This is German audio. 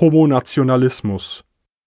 Homonationalismus.